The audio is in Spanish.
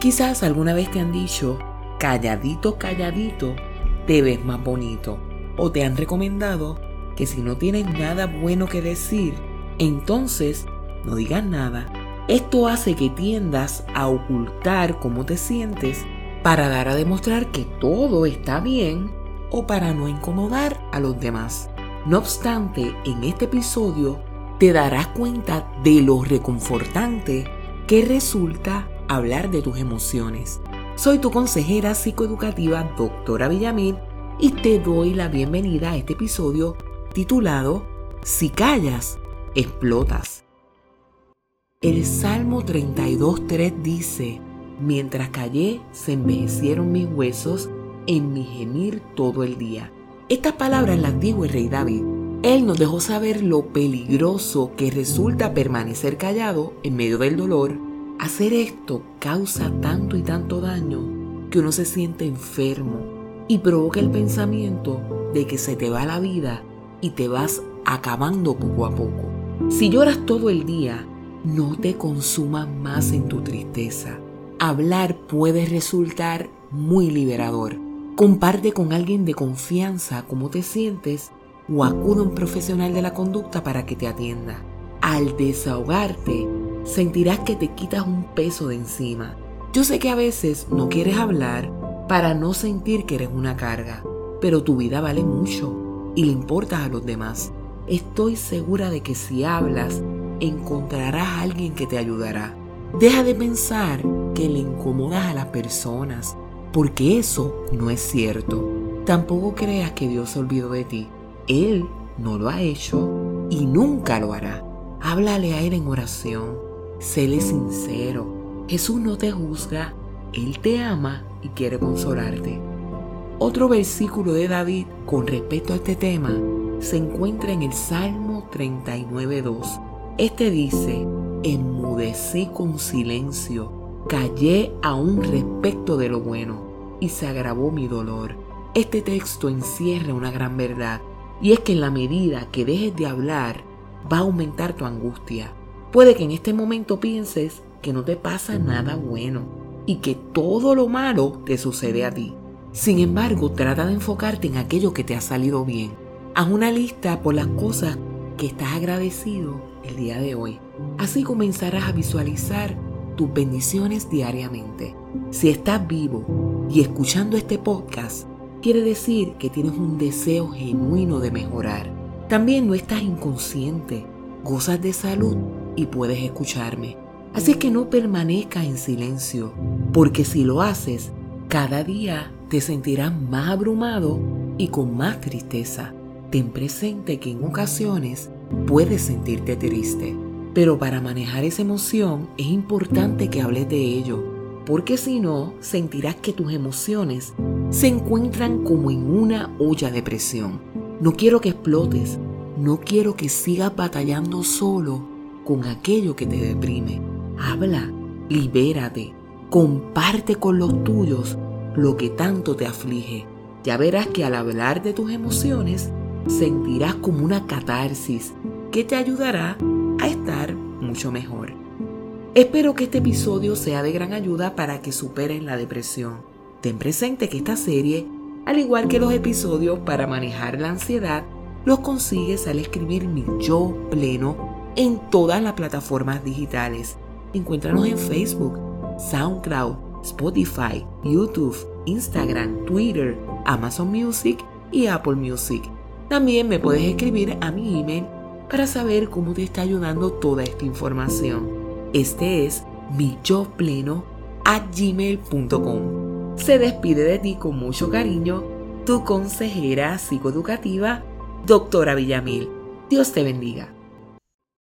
Quizás alguna vez te han dicho, calladito, calladito, te ves más bonito. O te han recomendado que si no tienes nada bueno que decir, entonces no digas nada. Esto hace que tiendas a ocultar cómo te sientes para dar a demostrar que todo está bien o para no incomodar a los demás. No obstante, en este episodio te darás cuenta de lo reconfortante que resulta hablar de tus emociones. Soy tu consejera psicoeducativa, doctora Villamil, y te doy la bienvenida a este episodio titulado Si callas, explotas. El Salmo 32.3 dice, Mientras callé, se envejecieron mis huesos en mi gemir todo el día. Estas palabras las dijo el rey David. Él nos dejó saber lo peligroso que resulta permanecer callado en medio del dolor Hacer esto causa tanto y tanto daño que uno se siente enfermo y provoca el pensamiento de que se te va la vida y te vas acabando poco a poco. Si lloras todo el día, no te consumas más en tu tristeza. Hablar puede resultar muy liberador. Comparte con alguien de confianza cómo te sientes o acude a un profesional de la conducta para que te atienda. Al desahogarte, sentirás que te quitas un peso de encima. Yo sé que a veces no quieres hablar para no sentir que eres una carga, pero tu vida vale mucho y le importas a los demás. Estoy segura de que si hablas, encontrarás a alguien que te ayudará. Deja de pensar que le incomodas a las personas, porque eso no es cierto. Tampoco creas que Dios se olvidó de ti. Él no lo ha hecho y nunca lo hará. Háblale a Él en oración séle sincero. Jesús no te juzga, Él te ama y quiere consolarte. Otro versículo de David con respecto a este tema se encuentra en el Salmo 39.2. Este dice, enmudecí con silencio, callé aún respecto de lo bueno y se agravó mi dolor. Este texto encierra una gran verdad y es que en la medida que dejes de hablar va a aumentar tu angustia Puede que en este momento pienses que no te pasa nada bueno y que todo lo malo te sucede a ti. Sin embargo, trata de enfocarte en aquello que te ha salido bien. Haz una lista por las cosas que estás agradecido el día de hoy. Así comenzarás a visualizar tus bendiciones diariamente. Si estás vivo y escuchando este podcast, quiere decir que tienes un deseo genuino de mejorar. También no estás inconsciente, gozas de salud y puedes escucharme. Así que no permanezcas en silencio, porque si lo haces, cada día te sentirás más abrumado y con más tristeza. Ten presente que en ocasiones puedes sentirte triste, pero para manejar esa emoción es importante que hables de ello, porque si no, sentirás que tus emociones se encuentran como en una olla de presión. No quiero que explotes, no quiero que sigas batallando solo con aquello que te deprime. Habla, libérate, comparte con los tuyos lo que tanto te aflige. Ya verás que al hablar de tus emociones sentirás como una catarsis que te ayudará a estar mucho mejor. Espero que este episodio sea de gran ayuda para que superes la depresión. Ten presente que esta serie, al igual que los episodios para manejar la ansiedad, los consigues al escribir mi yo pleno en todas las plataformas digitales. Encuéntranos en Facebook, SoundCloud, Spotify, YouTube, Instagram, Twitter, Amazon Music y Apple Music. También me puedes escribir a mi email para saber cómo te está ayudando toda esta información. Este es mi yo pleno a gmail.com. Se despide de ti con mucho cariño tu consejera psicoeducativa, doctora Villamil. Dios te bendiga.